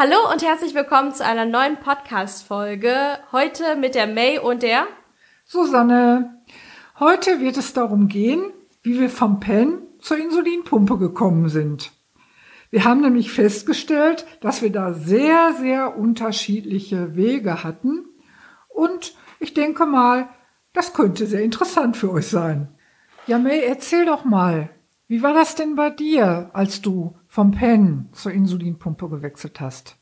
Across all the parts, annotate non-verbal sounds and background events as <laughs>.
Hallo und herzlich willkommen zu einer neuen Podcast-Folge. Heute mit der May und der Susanne. Heute wird es darum gehen, wie wir vom Pen zur Insulinpumpe gekommen sind. Wir haben nämlich festgestellt, dass wir da sehr, sehr unterschiedliche Wege hatten. Und ich denke mal, das könnte sehr interessant für euch sein. Ja, May, erzähl doch mal, wie war das denn bei dir, als du vom Pen zur Insulinpumpe gewechselt hast?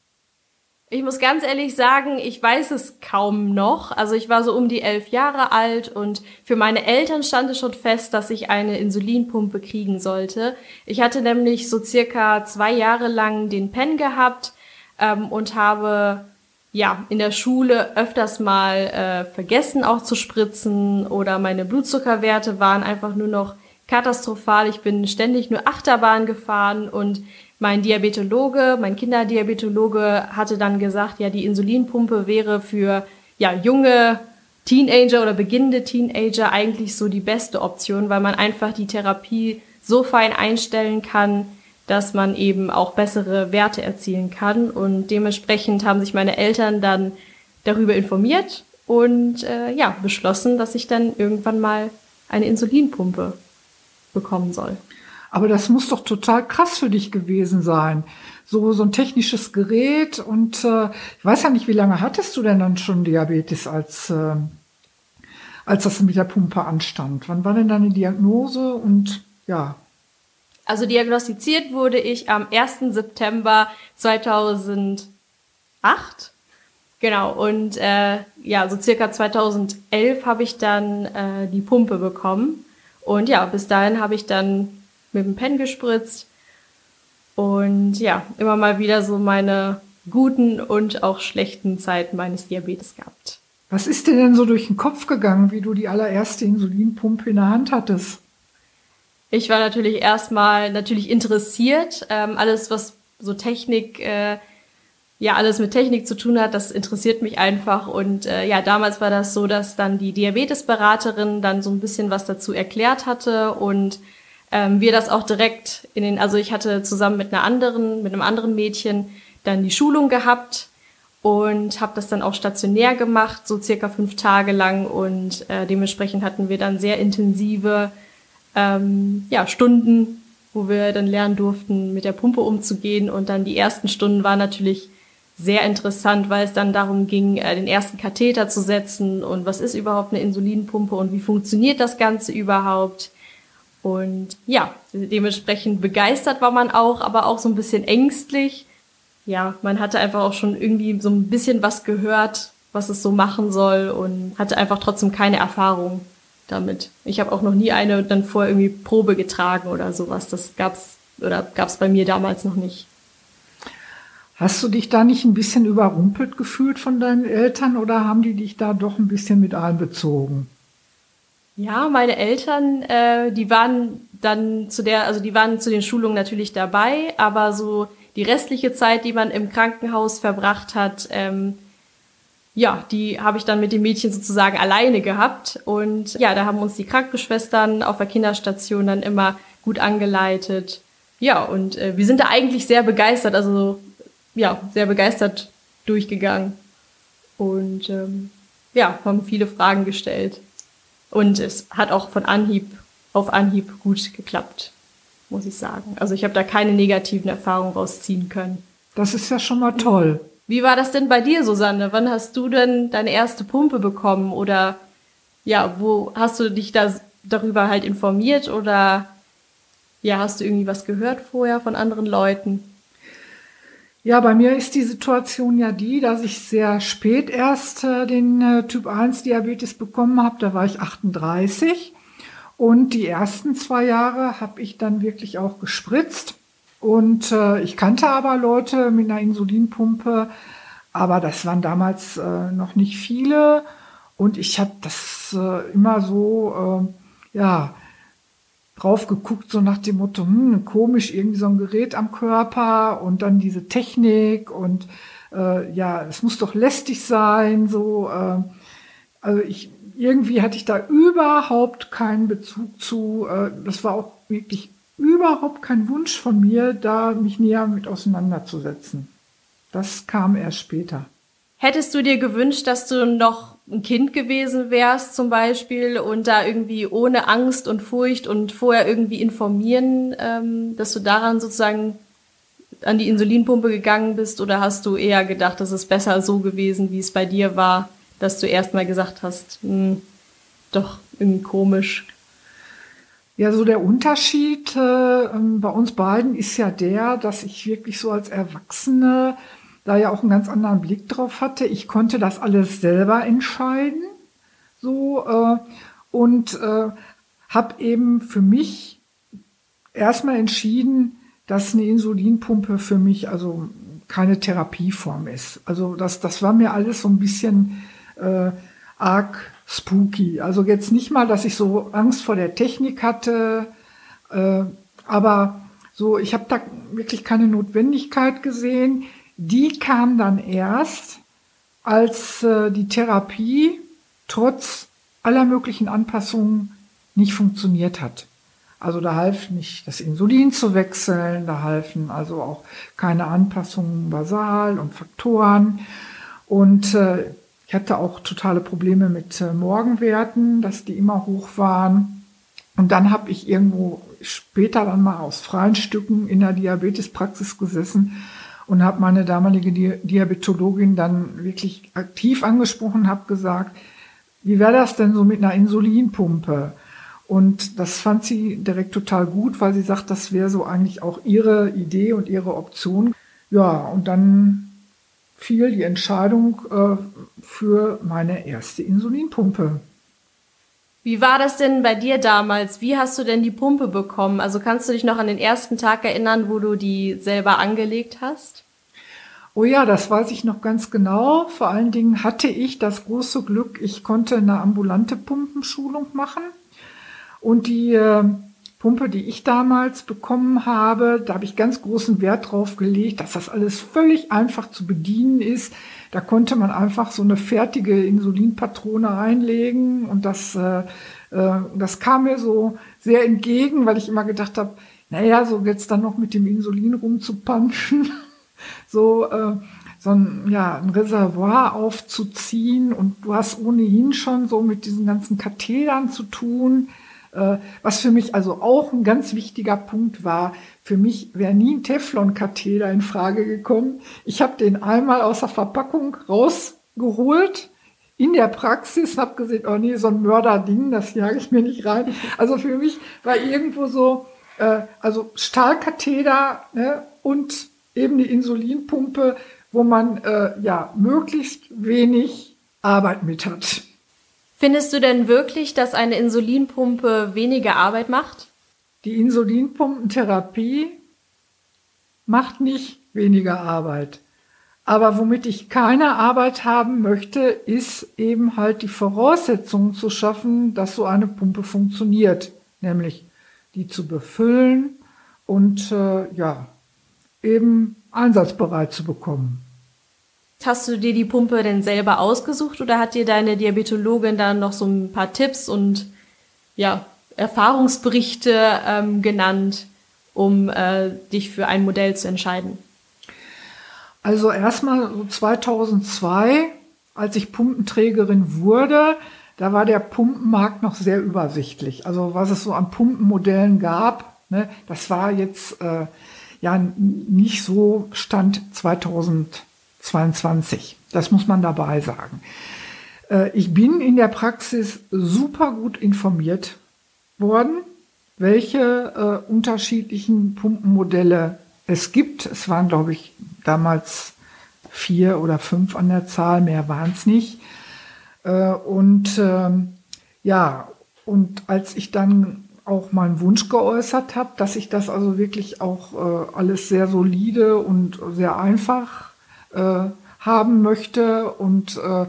Ich muss ganz ehrlich sagen, ich weiß es kaum noch. Also ich war so um die elf Jahre alt und für meine Eltern stand es schon fest, dass ich eine Insulinpumpe kriegen sollte. Ich hatte nämlich so circa zwei Jahre lang den Pen gehabt ähm, und habe ja in der Schule öfters mal äh, vergessen auch zu spritzen oder meine Blutzuckerwerte waren einfach nur noch katastrophal. Ich bin ständig nur Achterbahn gefahren und mein Diabetologe, mein Kinderdiabetologe hatte dann gesagt, ja, die Insulinpumpe wäre für ja, junge Teenager oder beginnende Teenager eigentlich so die beste Option, weil man einfach die Therapie so fein einstellen kann, dass man eben auch bessere Werte erzielen kann. Und dementsprechend haben sich meine Eltern dann darüber informiert und äh, ja, beschlossen, dass ich dann irgendwann mal eine Insulinpumpe bekommen soll. Aber das muss doch total krass für dich gewesen sein. So, so ein technisches Gerät und äh, ich weiß ja nicht, wie lange hattest du denn dann schon Diabetes, als, äh, als das mit der Pumpe anstand? Wann war denn deine Diagnose und ja? Also diagnostiziert wurde ich am 1. September 2008. Genau, und äh, ja, so circa 2011 habe ich dann äh, die Pumpe bekommen. Und ja, bis dahin habe ich dann mit dem Pen gespritzt und ja, immer mal wieder so meine guten und auch schlechten Zeiten meines Diabetes gehabt. Was ist dir denn so durch den Kopf gegangen, wie du die allererste Insulinpumpe in der Hand hattest? Ich war natürlich erstmal natürlich interessiert. Ähm, alles, was so Technik, äh, ja, alles mit Technik zu tun hat, das interessiert mich einfach. Und äh, ja, damals war das so, dass dann die Diabetesberaterin dann so ein bisschen was dazu erklärt hatte und ähm, wir das auch direkt in den, also ich hatte zusammen mit einer anderen, mit einem anderen Mädchen dann die Schulung gehabt und habe das dann auch stationär gemacht, so circa fünf Tage lang und äh, dementsprechend hatten wir dann sehr intensive ähm, ja, Stunden, wo wir dann lernen durften, mit der Pumpe umzugehen und dann die ersten Stunden waren natürlich sehr interessant, weil es dann darum ging, äh, den ersten Katheter zu setzen und was ist überhaupt eine Insulinpumpe und wie funktioniert das Ganze überhaupt. Und ja, dementsprechend begeistert war man auch, aber auch so ein bisschen ängstlich. Ja, man hatte einfach auch schon irgendwie so ein bisschen was gehört, was es so machen soll und hatte einfach trotzdem keine Erfahrung damit. Ich habe auch noch nie eine dann vorher irgendwie Probe getragen oder sowas. Das gab's oder gab's bei mir damals noch nicht. Hast du dich da nicht ein bisschen überrumpelt gefühlt von deinen Eltern oder haben die dich da doch ein bisschen mit einbezogen? Ja, meine Eltern, äh, die waren dann zu der, also die waren zu den Schulungen natürlich dabei, aber so die restliche Zeit, die man im Krankenhaus verbracht hat, ähm, ja, die habe ich dann mit dem Mädchen sozusagen alleine gehabt. Und ja, da haben uns die Krankenschwestern auf der Kinderstation dann immer gut angeleitet. Ja, und äh, wir sind da eigentlich sehr begeistert, also ja, sehr begeistert durchgegangen. Und ähm, ja, haben viele Fragen gestellt. Und es hat auch von Anhieb auf Anhieb gut geklappt, muss ich sagen. Also ich habe da keine negativen Erfahrungen rausziehen können. Das ist ja schon mal toll. Wie war das denn bei dir, Susanne? Wann hast du denn deine erste Pumpe bekommen? Oder ja, wo hast du dich da darüber halt informiert? Oder ja, hast du irgendwie was gehört vorher von anderen Leuten? Ja, bei mir ist die Situation ja die, dass ich sehr spät erst äh, den äh, Typ 1 Diabetes bekommen habe. Da war ich 38. Und die ersten zwei Jahre habe ich dann wirklich auch gespritzt. Und äh, ich kannte aber Leute mit einer Insulinpumpe, aber das waren damals äh, noch nicht viele. Und ich habe das äh, immer so, äh, ja, drauf geguckt, so nach dem Motto, hm, komisch, irgendwie so ein Gerät am Körper und dann diese Technik und äh, ja, es muss doch lästig sein, so. Äh, also ich, irgendwie hatte ich da überhaupt keinen Bezug zu. Äh, das war auch wirklich überhaupt kein Wunsch von mir, da mich näher mit auseinanderzusetzen. Das kam erst später. Hättest du dir gewünscht, dass du noch ein Kind gewesen wärst zum Beispiel und da irgendwie ohne Angst und Furcht und vorher irgendwie informieren, ähm, dass du daran sozusagen an die Insulinpumpe gegangen bist oder hast du eher gedacht, das ist besser so gewesen, wie es bei dir war, dass du erstmal gesagt hast, hm, doch irgendwie komisch? Ja, so der Unterschied äh, ähm, bei uns beiden ist ja der, dass ich wirklich so als Erwachsene da ja auch einen ganz anderen Blick drauf hatte. Ich konnte das alles selber entscheiden, so äh, und äh, habe eben für mich erstmal entschieden, dass eine Insulinpumpe für mich also keine Therapieform ist. Also das, das war mir alles so ein bisschen äh, arg spooky. Also jetzt nicht mal, dass ich so Angst vor der Technik hatte, äh, aber so, ich habe da wirklich keine Notwendigkeit gesehen. Die kam dann erst, als äh, die Therapie trotz aller möglichen Anpassungen nicht funktioniert hat. Also da half nicht das Insulin zu wechseln, da halfen also auch keine Anpassungen basal und Faktoren. Und äh, ich hatte auch totale Probleme mit äh, Morgenwerten, dass die immer hoch waren. Und dann habe ich irgendwo später dann mal aus freien Stücken in der Diabetespraxis gesessen und habe meine damalige Di Diabetologin dann wirklich aktiv angesprochen, habe gesagt, wie wäre das denn so mit einer Insulinpumpe? Und das fand sie direkt total gut, weil sie sagt, das wäre so eigentlich auch ihre Idee und ihre Option. Ja, und dann fiel die Entscheidung äh, für meine erste Insulinpumpe. Wie war das denn bei dir damals? Wie hast du denn die Pumpe bekommen? Also kannst du dich noch an den ersten Tag erinnern, wo du die selber angelegt hast? Oh ja, das weiß ich noch ganz genau. Vor allen Dingen hatte ich das große Glück, ich konnte eine ambulante Pumpenschulung machen. Und die äh, Pumpe, die ich damals bekommen habe, da habe ich ganz großen Wert drauf gelegt, dass das alles völlig einfach zu bedienen ist. Da konnte man einfach so eine fertige Insulinpatrone reinlegen und das, äh, äh, das kam mir so sehr entgegen, weil ich immer gedacht habe, naja, so jetzt dann noch mit dem Insulin rumzupanschen, <laughs> so, äh, so ein, ja, ein Reservoir aufzuziehen und du hast ohnehin schon so mit diesen ganzen Kathedern zu tun. Äh, was für mich also auch ein ganz wichtiger Punkt war, für mich wäre nie ein Teflon-Katheter in Frage gekommen. Ich habe den einmal aus der Verpackung rausgeholt in der Praxis, habe gesehen, oh nee, so ein Mörderding, das jage ich mir nicht rein. Also für mich war irgendwo so, äh, also Stahlkatheter ne, und eben die Insulinpumpe, wo man äh, ja möglichst wenig Arbeit mit hat. Findest du denn wirklich, dass eine Insulinpumpe weniger Arbeit macht? Die Insulinpumpentherapie macht nicht weniger Arbeit. Aber womit ich keine Arbeit haben möchte, ist eben halt die Voraussetzungen zu schaffen, dass so eine Pumpe funktioniert. Nämlich die zu befüllen und äh, ja, eben einsatzbereit zu bekommen. Hast du dir die Pumpe denn selber ausgesucht oder hat dir deine Diabetologin dann noch so ein paar Tipps und ja, Erfahrungsberichte ähm, genannt, um äh, dich für ein Modell zu entscheiden? Also erstmal so 2002, als ich Pumpenträgerin wurde, da war der Pumpenmarkt noch sehr übersichtlich. Also was es so an Pumpenmodellen gab, ne, das war jetzt äh, ja nicht so Stand 2000. 22. Das muss man dabei sagen. Äh, ich bin in der Praxis super gut informiert worden, welche äh, unterschiedlichen Pumpenmodelle es gibt. Es waren, glaube ich, damals vier oder fünf an der Zahl, mehr waren es nicht. Äh, und ähm, ja, und als ich dann auch meinen Wunsch geäußert habe, dass ich das also wirklich auch äh, alles sehr solide und sehr einfach äh, haben möchte. Und äh,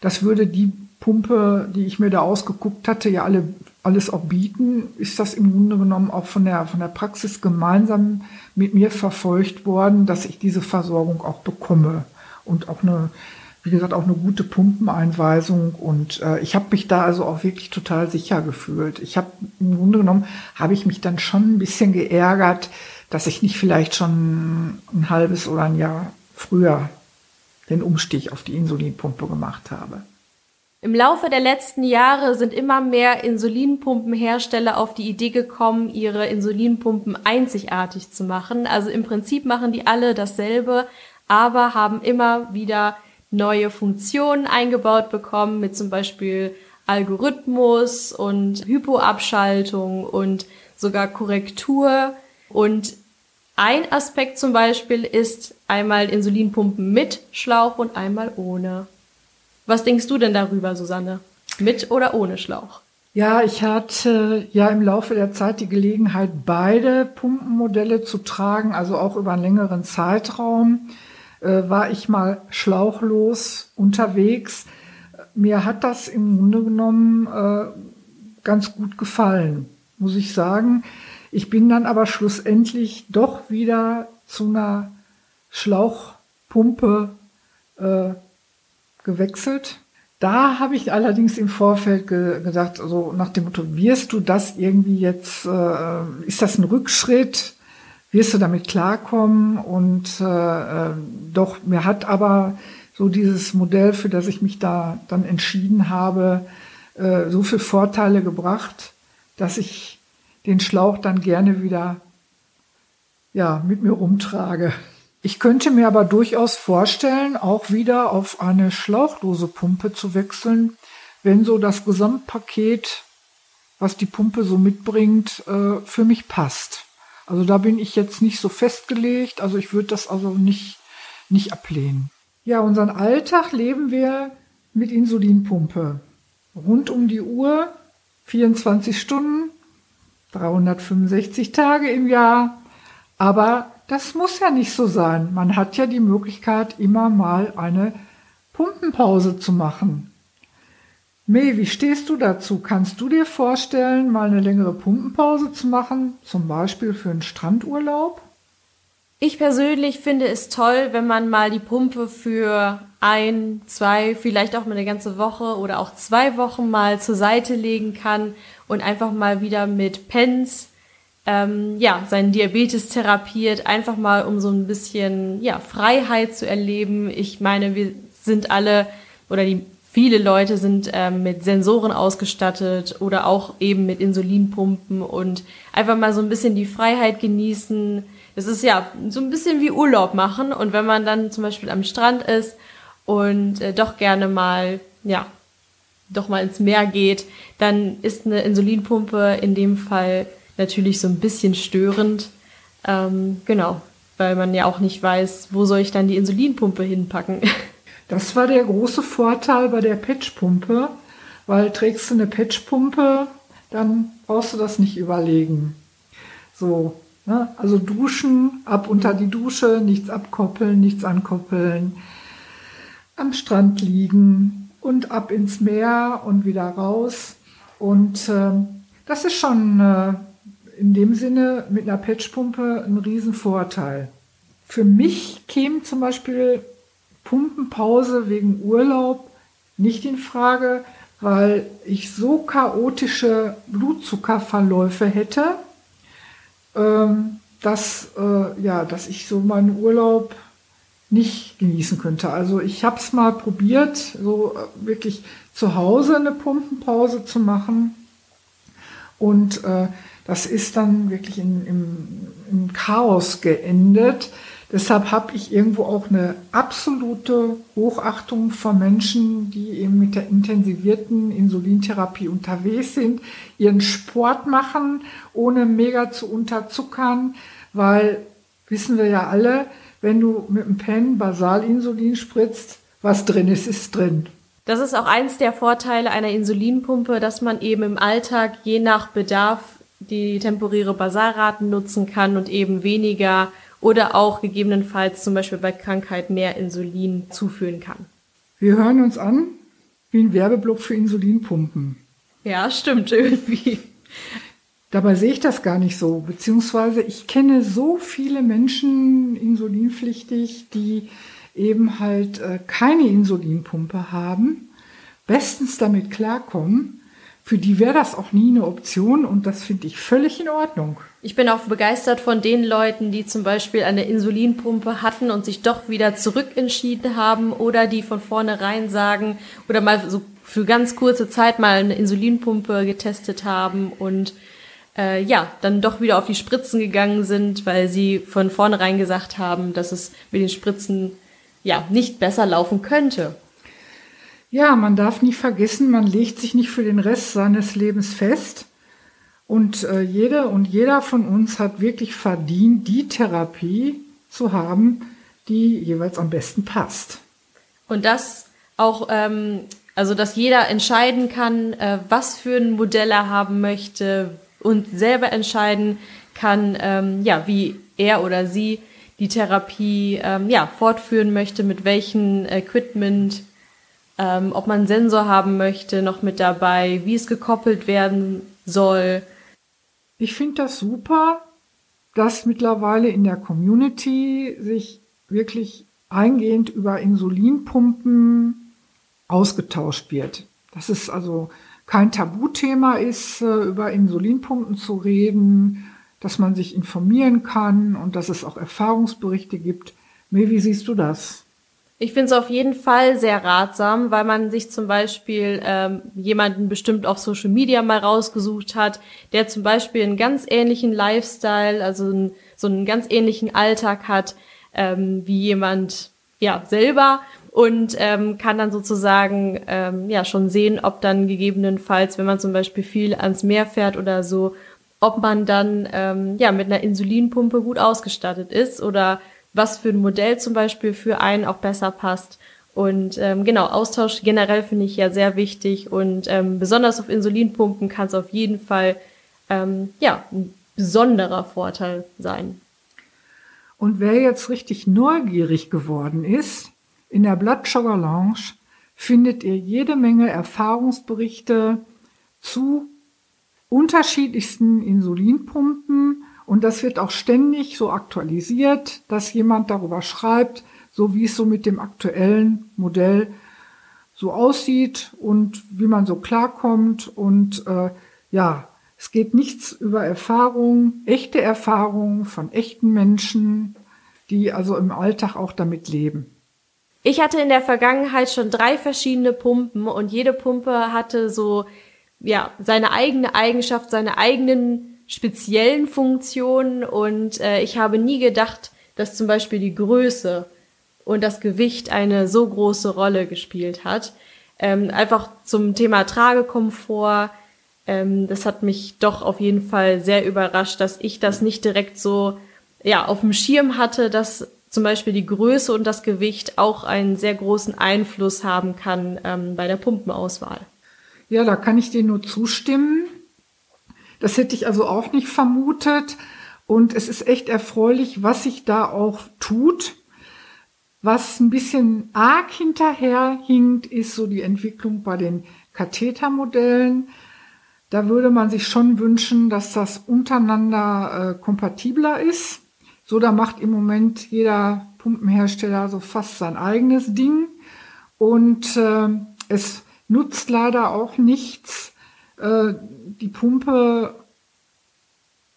das würde die Pumpe, die ich mir da ausgeguckt hatte, ja alle alles auch bieten, ist das im Grunde genommen auch von der, von der Praxis gemeinsam mit mir verfolgt worden, dass ich diese Versorgung auch bekomme und auch eine, wie gesagt, auch eine gute Pumpeneinweisung. Und äh, ich habe mich da also auch wirklich total sicher gefühlt. Ich habe im Grunde genommen, habe ich mich dann schon ein bisschen geärgert, dass ich nicht vielleicht schon ein halbes oder ein Jahr früher den Umstieg auf die Insulinpumpe gemacht habe. Im Laufe der letzten Jahre sind immer mehr Insulinpumpenhersteller auf die Idee gekommen, ihre Insulinpumpen einzigartig zu machen. Also im Prinzip machen die alle dasselbe, aber haben immer wieder neue Funktionen eingebaut bekommen, mit zum Beispiel Algorithmus und Hypoabschaltung und sogar Korrektur. Und ein Aspekt zum Beispiel ist einmal Insulinpumpen mit Schlauch und einmal ohne. Was denkst du denn darüber, Susanne? Mit oder ohne Schlauch? Ja, ich hatte ja im Laufe der Zeit die Gelegenheit, beide Pumpenmodelle zu tragen, also auch über einen längeren Zeitraum äh, war ich mal schlauchlos unterwegs. Mir hat das im Grunde genommen äh, ganz gut gefallen, muss ich sagen. Ich bin dann aber schlussendlich doch wieder zu einer Schlauchpumpe äh, gewechselt. Da habe ich allerdings im Vorfeld ge gedacht, so nach dem Motto, wirst du das irgendwie jetzt, äh, ist das ein Rückschritt? Wirst du damit klarkommen? Und äh, äh, doch, mir hat aber so dieses Modell, für das ich mich da dann entschieden habe, äh, so viele Vorteile gebracht, dass ich den Schlauch dann gerne wieder ja, mit mir rumtrage. Ich könnte mir aber durchaus vorstellen, auch wieder auf eine schlauchlose Pumpe zu wechseln, wenn so das Gesamtpaket, was die Pumpe so mitbringt, äh, für mich passt. Also da bin ich jetzt nicht so festgelegt, also ich würde das also nicht, nicht ablehnen. Ja, unseren Alltag leben wir mit Insulinpumpe. Rund um die Uhr, 24 Stunden, 365 Tage im Jahr. Aber das muss ja nicht so sein. Man hat ja die Möglichkeit, immer mal eine Pumpenpause zu machen. May, wie stehst du dazu? Kannst du dir vorstellen, mal eine längere Pumpenpause zu machen, zum Beispiel für einen Strandurlaub? Ich persönlich finde es toll, wenn man mal die Pumpe für ein, zwei, vielleicht auch mal eine ganze Woche oder auch zwei Wochen mal zur Seite legen kann und einfach mal wieder mit Pens ähm, ja, seinen Diabetes therapiert, einfach mal um so ein bisschen ja, Freiheit zu erleben. Ich meine, wir sind alle oder die viele Leute sind ähm, mit Sensoren ausgestattet oder auch eben mit Insulinpumpen und einfach mal so ein bisschen die Freiheit genießen. Das ist ja so ein bisschen wie Urlaub machen und wenn man dann zum Beispiel am Strand ist und äh, doch gerne mal, ja, doch mal ins Meer geht, dann ist eine Insulinpumpe in dem Fall natürlich so ein bisschen störend. Ähm, genau, weil man ja auch nicht weiß, wo soll ich dann die Insulinpumpe hinpacken. <laughs> Das war der große Vorteil bei der Patchpumpe, weil trägst du eine Patchpumpe, dann brauchst du das nicht überlegen. So, ne? also duschen, ab unter die Dusche, nichts abkoppeln, nichts ankoppeln, am Strand liegen und ab ins Meer und wieder raus. Und äh, das ist schon äh, in dem Sinne mit einer Patchpumpe ein Riesenvorteil. Für mich käme zum Beispiel Pumpenpause wegen Urlaub nicht in Frage, weil ich so chaotische Blutzuckerverläufe hätte, ähm, dass, äh, ja, dass ich so meinen Urlaub nicht genießen könnte. Also ich habe es mal probiert, so äh, wirklich zu Hause eine Pumpenpause zu machen. Und äh, das ist dann wirklich in, im, im Chaos geendet. Deshalb habe ich irgendwo auch eine absolute Hochachtung vor Menschen, die eben mit der intensivierten Insulintherapie unterwegs sind, ihren Sport machen, ohne mega zu unterzuckern, weil wissen wir ja alle, wenn du mit einem Pen Basalinsulin spritzt, was drin ist, ist drin. Das ist auch eins der Vorteile einer Insulinpumpe, dass man eben im Alltag je nach Bedarf die temporäre Basarraten nutzen kann und eben weniger oder auch gegebenenfalls zum Beispiel bei Krankheit mehr Insulin zuführen kann. Wir hören uns an wie ein Werbeblock für Insulinpumpen. Ja, stimmt <laughs> irgendwie. Dabei sehe ich das gar nicht so, beziehungsweise ich kenne so viele Menschen insulinpflichtig, die eben halt äh, keine Insulinpumpe haben, bestens damit klarkommen für die wäre das auch nie eine Option und das finde ich völlig in Ordnung. Ich bin auch begeistert von den Leuten, die zum Beispiel eine Insulinpumpe hatten und sich doch wieder zurückentschieden haben oder die von vornherein sagen oder mal so für ganz kurze Zeit mal eine Insulinpumpe getestet haben und äh, ja, dann doch wieder auf die Spritzen gegangen sind, weil sie von vornherein gesagt haben, dass es mit den Spritzen ja nicht besser laufen könnte. Ja, man darf nicht vergessen, man legt sich nicht für den Rest seines Lebens fest. Und äh, jede und jeder von uns hat wirklich verdient, die Therapie zu haben, die jeweils am besten passt. Und das auch, ähm, also dass jeder entscheiden kann, äh, was für ein Modell er haben möchte und selber entscheiden kann, ähm, ja, wie er oder sie die Therapie ähm, ja, fortführen möchte, mit welchem Equipment ähm, ob man einen Sensor haben möchte, noch mit dabei, wie es gekoppelt werden soll. Ich finde das super, dass mittlerweile in der Community sich wirklich eingehend über Insulinpumpen ausgetauscht wird. Dass es also kein Tabuthema ist, äh, über Insulinpumpen zu reden, dass man sich informieren kann und dass es auch Erfahrungsberichte gibt. Mir, wie siehst du das? Ich finde es auf jeden Fall sehr ratsam, weil man sich zum Beispiel ähm, jemanden bestimmt auf Social Media mal rausgesucht hat, der zum Beispiel einen ganz ähnlichen Lifestyle, also einen, so einen ganz ähnlichen Alltag hat ähm, wie jemand ja selber und ähm, kann dann sozusagen ähm, ja schon sehen, ob dann gegebenenfalls, wenn man zum Beispiel viel ans Meer fährt oder so, ob man dann ähm, ja mit einer Insulinpumpe gut ausgestattet ist oder was für ein Modell zum Beispiel für einen auch besser passt. Und ähm, genau, Austausch generell finde ich ja sehr wichtig und ähm, besonders auf Insulinpumpen kann es auf jeden Fall ähm, ja ein besonderer Vorteil sein. Und wer jetzt richtig neugierig geworden ist, in der Blood Sugar Lounge findet ihr jede Menge Erfahrungsberichte zu unterschiedlichsten Insulinpumpen und das wird auch ständig so aktualisiert, dass jemand darüber schreibt, so wie es so mit dem aktuellen Modell so aussieht und wie man so klarkommt. Und äh, ja, es geht nichts über Erfahrungen, echte Erfahrungen von echten Menschen, die also im Alltag auch damit leben. Ich hatte in der Vergangenheit schon drei verschiedene Pumpen und jede Pumpe hatte so ja seine eigene Eigenschaft, seine eigenen speziellen Funktionen und äh, ich habe nie gedacht, dass zum Beispiel die Größe und das Gewicht eine so große Rolle gespielt hat. Ähm, einfach zum Thema Tragekomfort. Ähm, das hat mich doch auf jeden Fall sehr überrascht, dass ich das nicht direkt so ja auf dem Schirm hatte, dass zum Beispiel die Größe und das Gewicht auch einen sehr großen Einfluss haben kann ähm, bei der Pumpenauswahl. Ja, da kann ich dir nur zustimmen. Das hätte ich also auch nicht vermutet. Und es ist echt erfreulich, was sich da auch tut. Was ein bisschen arg hinterherhinkt, ist so die Entwicklung bei den Kathetermodellen. Da würde man sich schon wünschen, dass das untereinander äh, kompatibler ist. So, da macht im Moment jeder Pumpenhersteller so fast sein eigenes Ding. Und äh, es nutzt leider auch nichts, äh, die Pumpe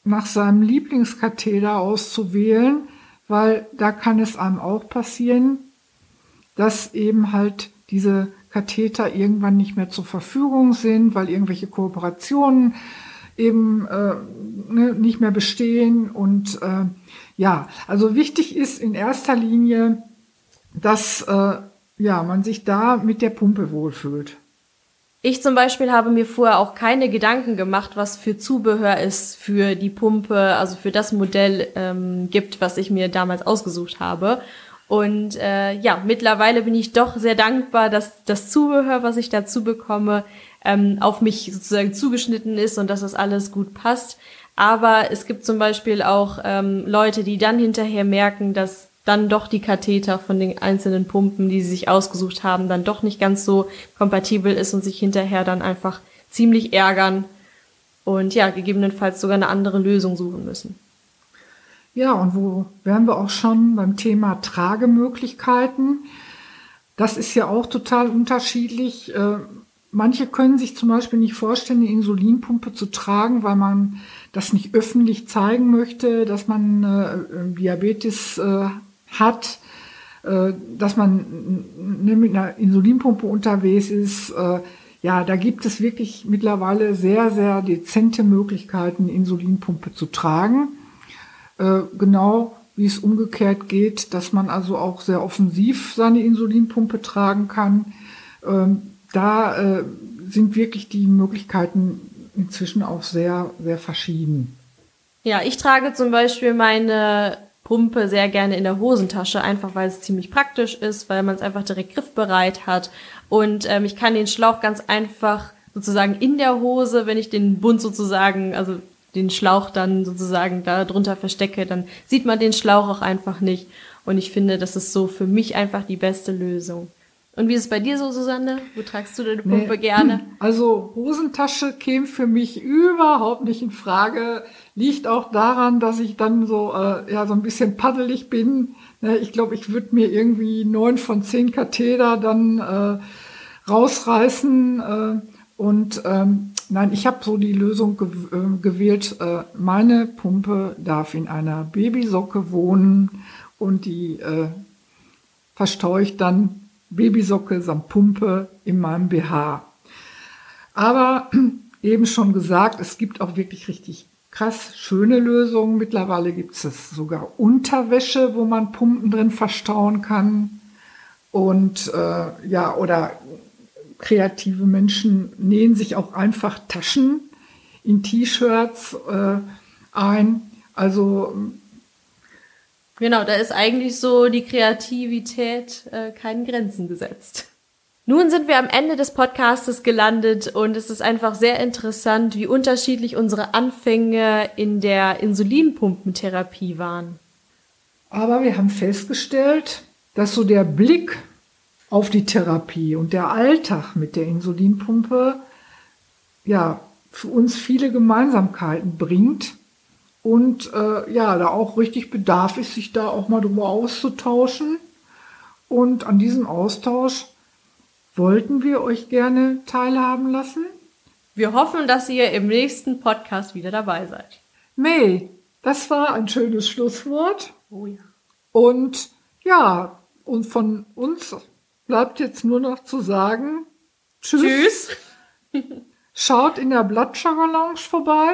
nach seinem Lieblingskatheter auszuwählen, weil da kann es einem auch passieren, dass eben halt diese Katheter irgendwann nicht mehr zur Verfügung sind, weil irgendwelche Kooperationen eben äh, ne, nicht mehr bestehen. Und äh, ja, also wichtig ist in erster Linie, dass äh, ja, man sich da mit der Pumpe wohlfühlt. Ich zum Beispiel habe mir vorher auch keine Gedanken gemacht, was für Zubehör es für die Pumpe, also für das Modell ähm, gibt, was ich mir damals ausgesucht habe. Und äh, ja, mittlerweile bin ich doch sehr dankbar, dass das Zubehör, was ich dazu bekomme, ähm, auf mich sozusagen zugeschnitten ist und dass das alles gut passt. Aber es gibt zum Beispiel auch ähm, Leute, die dann hinterher merken, dass dann doch die Katheter von den einzelnen Pumpen, die sie sich ausgesucht haben, dann doch nicht ganz so kompatibel ist und sich hinterher dann einfach ziemlich ärgern und ja, gegebenenfalls sogar eine andere Lösung suchen müssen. Ja, und wo wären wir auch schon beim Thema Tragemöglichkeiten? Das ist ja auch total unterschiedlich. Äh, manche können sich zum Beispiel nicht vorstellen, eine Insulinpumpe zu tragen, weil man das nicht öffentlich zeigen möchte, dass man äh, Diabetes äh, hat, äh, dass man mit einer Insulinpumpe unterwegs ist. Äh, ja, da gibt es wirklich mittlerweile sehr, sehr dezente Möglichkeiten, Insulinpumpe zu tragen. Äh, genau wie es umgekehrt geht, dass man also auch sehr offensiv seine Insulinpumpe tragen kann. Ähm, da äh, sind wirklich die Möglichkeiten inzwischen auch sehr, sehr verschieden. Ja, ich trage zum Beispiel meine Pumpe sehr gerne in der Hosentasche, einfach weil es ziemlich praktisch ist, weil man es einfach direkt griffbereit hat. Und ähm, ich kann den Schlauch ganz einfach sozusagen in der Hose, wenn ich den Bund sozusagen, also den Schlauch dann sozusagen da drunter verstecke, dann sieht man den Schlauch auch einfach nicht. Und ich finde, das ist so für mich einfach die beste Lösung. Und wie ist es bei dir so, Susanne? Wo tragst du deine Pumpe nee. gerne? <clears throat> Also Hosentasche käme für mich überhaupt nicht in Frage. Liegt auch daran, dass ich dann so äh, ja so ein bisschen paddelig bin. Ne, ich glaube, ich würde mir irgendwie neun von zehn Katheter dann äh, rausreißen. Äh, und ähm, nein, ich habe so die Lösung gew äh, gewählt. Äh, meine Pumpe darf in einer Babysocke wohnen und die äh, verstaue ich dann Babysocke samt Pumpe in meinem BH. Aber <clears throat> eben schon gesagt, es gibt auch wirklich richtig krass schöne Lösungen. Mittlerweile gibt es sogar Unterwäsche, wo man Pumpen drin verstauen kann. Und äh, ja, oder kreative Menschen nähen sich auch einfach Taschen in T-Shirts äh, ein. Also Genau, da ist eigentlich so die Kreativität äh, keinen Grenzen gesetzt. Nun sind wir am Ende des Podcastes gelandet und es ist einfach sehr interessant, wie unterschiedlich unsere Anfänge in der Insulinpumpentherapie waren. Aber wir haben festgestellt, dass so der Blick auf die Therapie und der Alltag mit der Insulinpumpe ja für uns viele Gemeinsamkeiten bringt und äh, ja, da auch richtig Bedarf ist, sich da auch mal drüber auszutauschen. Und an diesem Austausch wollten wir euch gerne teilhaben lassen. Wir hoffen, dass ihr im nächsten Podcast wieder dabei seid. May, das war ein schönes Schlusswort. Oh ja. Und ja, und von uns bleibt jetzt nur noch zu sagen, tschüss. tschüss. Schaut in der Bloodsugar Lounge vorbei